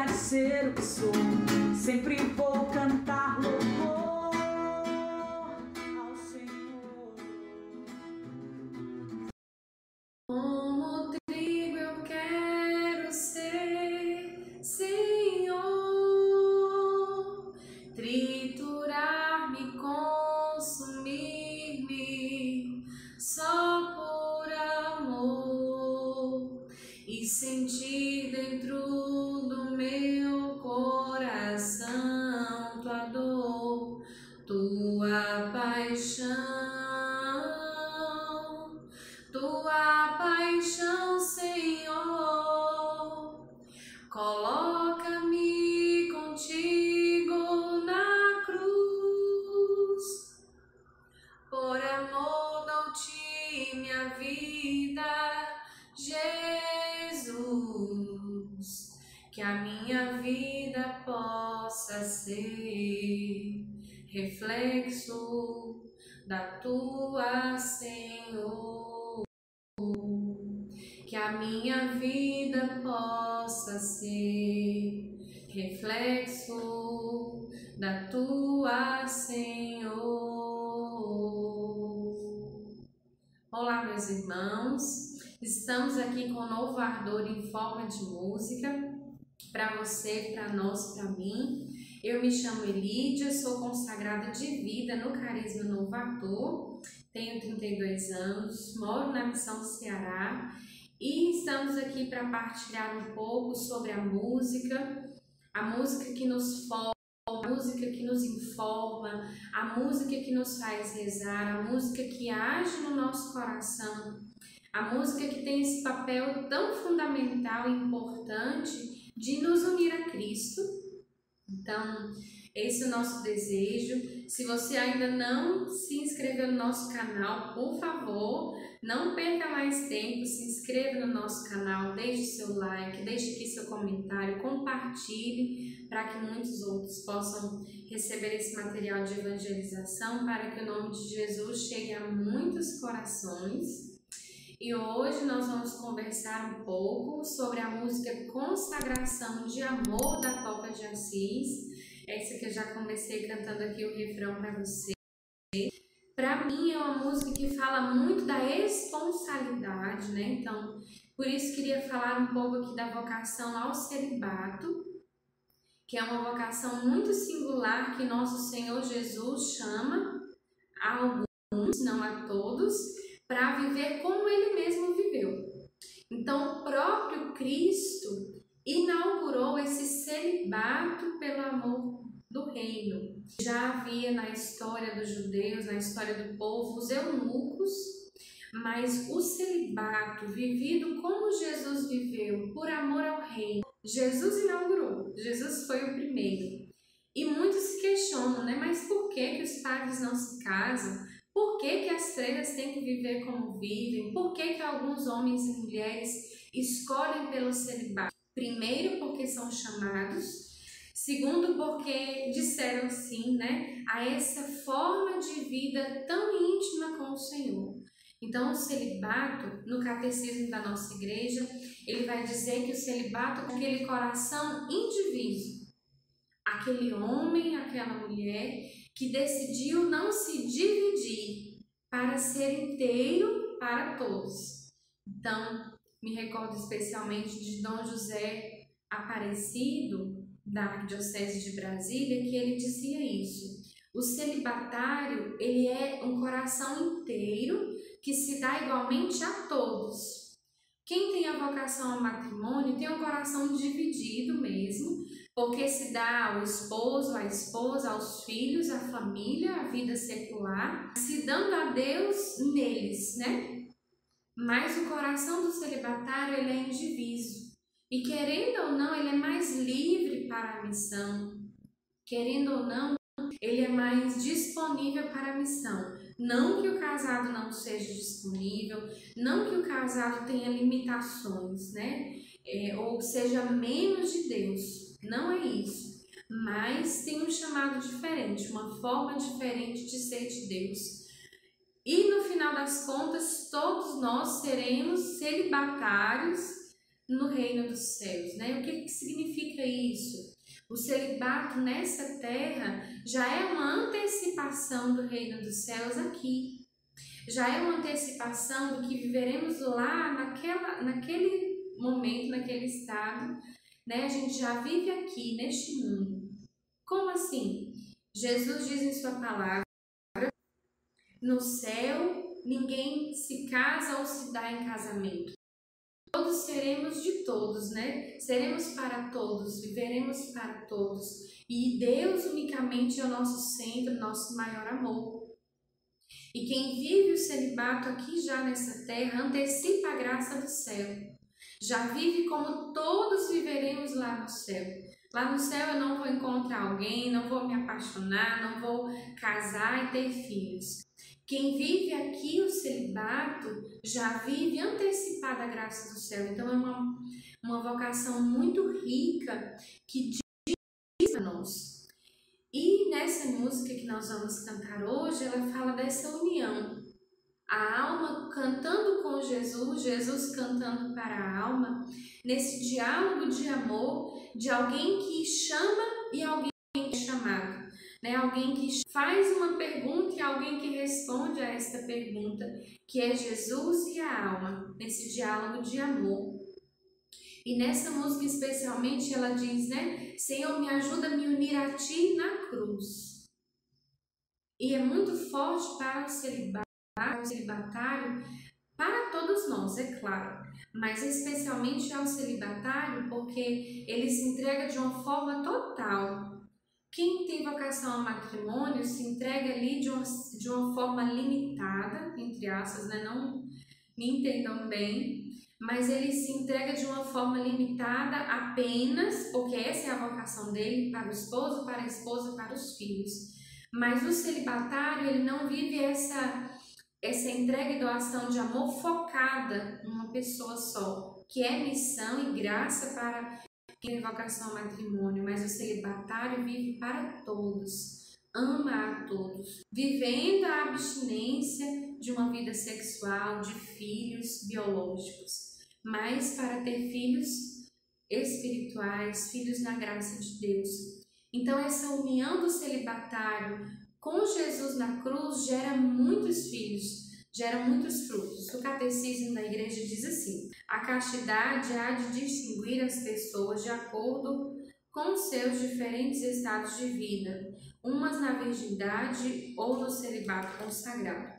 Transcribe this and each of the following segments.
deixar de ser o que sou. Sempre vou cantar da tua Senhor, que a minha vida possa ser reflexo da tua Senhor. Olá, meus irmãos, estamos aqui com um novo ardor em forma de música para você, para nós, para mim. Eu me chamo Elídia, sou consagrada de vida no Carisma Novo Ator, tenho 32 anos, moro na Missão Ceará e estamos aqui para partilhar um pouco sobre a música, a música que nos forma, a música que nos informa, a música que nos faz rezar, a música que age no nosso coração, a música que tem esse papel tão fundamental e importante de nos unir a Cristo então, esse é o nosso desejo. Se você ainda não se inscreveu no nosso canal, por favor, não perca mais tempo, se inscreva no nosso canal, deixe seu like, deixe aqui seu comentário, compartilhe para que muitos outros possam receber esse material de evangelização, para que o nome de Jesus chegue a muitos corações. E hoje nós vamos conversar um pouco sobre a música Consagração de Amor da Toca de Assis. Essa que eu já comecei cantando aqui o refrão para você. Para mim é uma música que fala muito da responsabilidade, né? Então, por isso queria falar um pouco aqui da vocação ao celibato, que é uma vocação muito singular que nosso Senhor Jesus chama a alguns, não a todos, para viver como ele mesmo viveu. Então, o próprio Cristo inaugurou esse celibato pelo amor do reino. Já havia na história dos judeus, na história do povo, os eunucos, mas o celibato vivido como Jesus viveu, por amor ao reino, Jesus inaugurou, Jesus foi o primeiro. E muitos se questionam, né? Mas por que, que os padres não se casam? Por que, que as freiras têm que viver como vivem? Por que, que alguns homens e mulheres escolhem pelo celibato? Primeiro, porque são chamados. Segundo, porque disseram sim né, a essa forma de vida tão íntima com o Senhor. Então, o celibato, no catecismo da nossa igreja, ele vai dizer que o celibato é aquele coração indiviso. Aquele homem, aquela mulher que decidiu não se dividir para ser inteiro para todos. Então, me recordo especialmente de Dom José Aparecido, da Arquidiocese de Brasília, que ele dizia isso. O celibatário, ele é um coração inteiro que se dá igualmente a todos. Quem tem a vocação ao matrimônio tem um coração dividido mesmo, porque se dá ao esposo, à esposa, aos filhos, à família, à vida secular, se dando a Deus neles, né? Mas o coração do celibatário ele é indiviso. E querendo ou não, ele é mais livre para a missão. Querendo ou não, ele é mais disponível para a missão. Não que o casado não seja disponível, não que o casado tenha limitações, né? É, ou seja menos de Deus. Não é isso. Mas tem um chamado diferente, uma forma diferente de ser de Deus. E no final das contas, todos nós seremos celibatários no reino dos céus, né? O que, que significa isso? O celibato nessa terra já é uma antecipação do reino dos céus aqui. Já é uma antecipação do que viveremos lá naquela, naquele momento, naquele estado. Né? A gente já vive aqui, neste mundo. Como assim? Jesus diz em sua palavra: no céu ninguém se casa ou se dá em casamento. Todos seremos de todos, né? Seremos para todos, viveremos para todos. E Deus unicamente é o nosso centro, nosso maior amor. E quem vive o celibato aqui já nessa terra antecipa a graça do céu. Já vive como todos viveremos lá no céu. Lá no céu eu não vou encontrar alguém, não vou me apaixonar, não vou casar e ter filhos. Quem vive aqui o celibato já vive antecipada a graça do céu. Então é uma, uma vocação muito rica que diz a nós. E nessa música que nós vamos cantar hoje, ela fala dessa união. A alma cantando com Jesus, Jesus cantando para a alma, nesse diálogo de amor de alguém que chama e alguém que é chamado né? Alguém que faz uma pergunta e alguém que responde a esta pergunta, que é Jesus e a alma, nesse diálogo de amor. E nessa música especialmente ela diz, né? Senhor, me ajuda a me unir a ti na cruz. E é muito forte para o celibatário, o celibatário para todos nós, é claro, mas especialmente ao celibatário, porque ele se entrega de uma forma total quem tem vocação ao matrimônio se entrega ali de uma, de uma forma limitada, entre aspas, né? não me entendam bem, mas ele se entrega de uma forma limitada apenas, porque essa é a vocação dele, para o esposo, para a esposa, para os filhos. Mas o celibatário, ele não vive essa, essa entrega e doação de amor focada numa pessoa só, que é missão e graça para tem vocação ao matrimônio, mas o celibatário vive para todos, ama a todos, vivendo a abstinência de uma vida sexual, de filhos biológicos, mas para ter filhos espirituais, filhos na graça de Deus. Então, essa união do celibatário com Jesus na cruz gera muitos filhos, gera muitos frutos. O catecismo da igreja diz assim: a castidade há de distinguir as pessoas de acordo com seus diferentes estados de vida, umas na virgindade ou no celibato consagrado.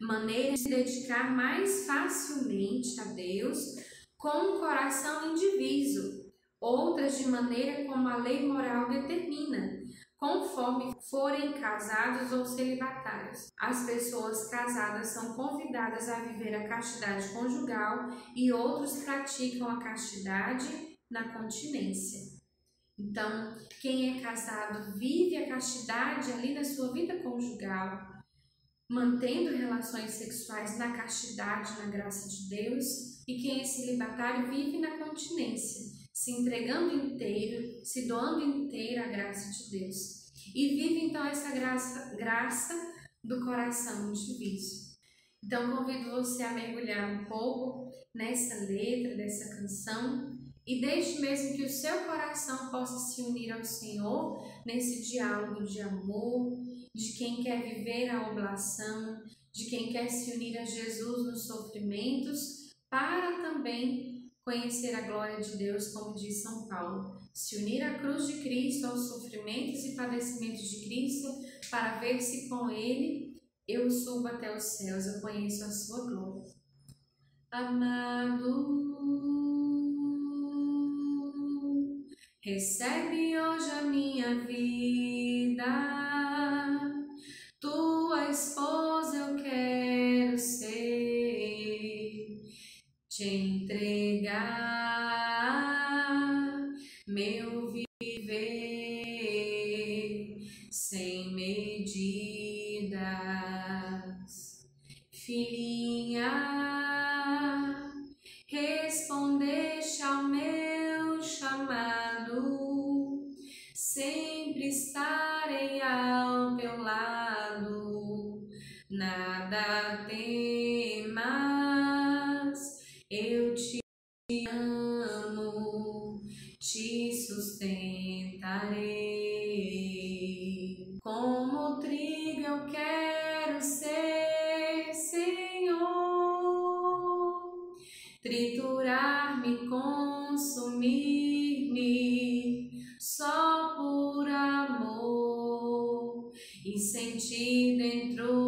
Maneira de se dedicar mais facilmente a Deus com um coração indiviso, outras de maneira como a lei moral determina, conforme forem casados ou celibatários. As pessoas casadas são convidadas a viver a castidade conjugal e outros praticam a castidade na continência. Então, quem é casado vive a castidade ali na sua vida conjugal, mantendo relações sexuais na castidade, na graça de Deus, e quem é celibatário vive na continência, se entregando inteiro, se doando inteiro à graça de Deus. E vive então essa graça, graça do coração diviso. Então convido você a mergulhar um pouco nessa letra dessa canção e deixe mesmo que o seu coração possa se unir ao Senhor nesse diálogo de amor, de quem quer viver a oblação, de quem quer se unir a Jesus nos sofrimentos, para também conhecer a glória de Deus, como diz São Paulo, se unir à cruz de Cristo, aos sofrimentos e padecimentos de Cristo, para ver se com Ele eu subo até os céus, eu conheço a sua glória. Amado, recebe hoje a minha vida, tua meu viver sem medidas, filhinha, respondeste ao meu chamado, sempre estarei ao teu lado, nada temas, eu te. Te sustentarei. Como trigo eu quero ser, Senhor, triturar-me, consumir-me, só por amor e sentir dentro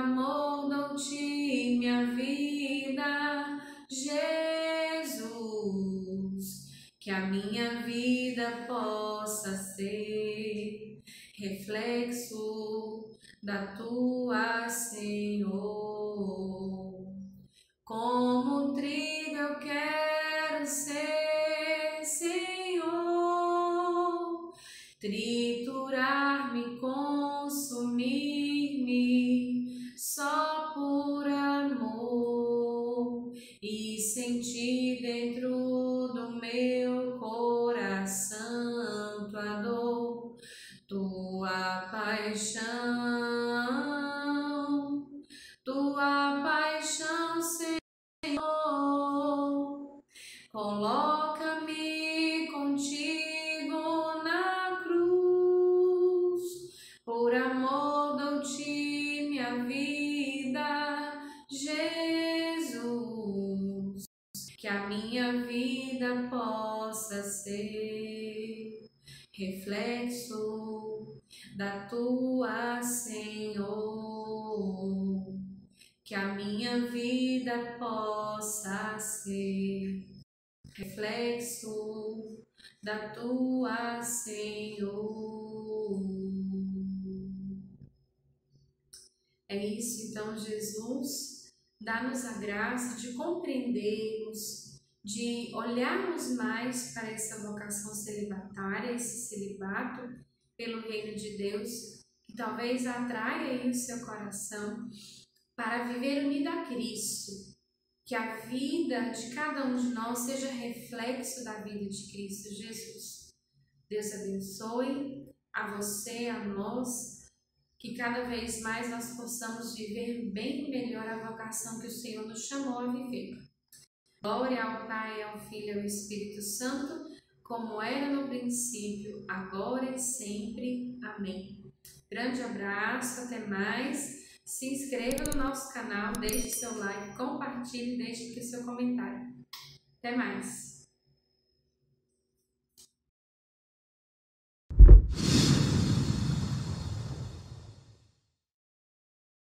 amor dou-te minha vida, Jesus, que a minha vida possa ser reflexo da tua, Senhor. Como trigo eu quero ser, Senhor, triturar-me, consumir-me, Coloca-me contigo na cruz, por amor dou-te minha vida, Jesus, que a minha vida possa ser reflexo da tua, Senhor. Que a minha vida possa ser reflexo da tua, Senhor. É isso, então, Jesus, dá-nos a graça de compreendermos, de olharmos mais para essa vocação celibatária, esse celibato pelo reino de Deus, que talvez atraia aí o seu coração para viver unido a Cristo. Que a vida de cada um de nós seja reflexo da vida de Cristo Jesus. Deus abençoe a você, a nós, que cada vez mais nós possamos viver bem melhor a vocação que o Senhor nos chamou a viver. Glória ao Pai, ao Filho e ao Espírito Santo, como era no princípio, agora e sempre. Amém. Grande abraço, até mais. Se inscreva no nosso canal, deixe seu like, compartilhe, deixe aqui seu comentário. Até mais!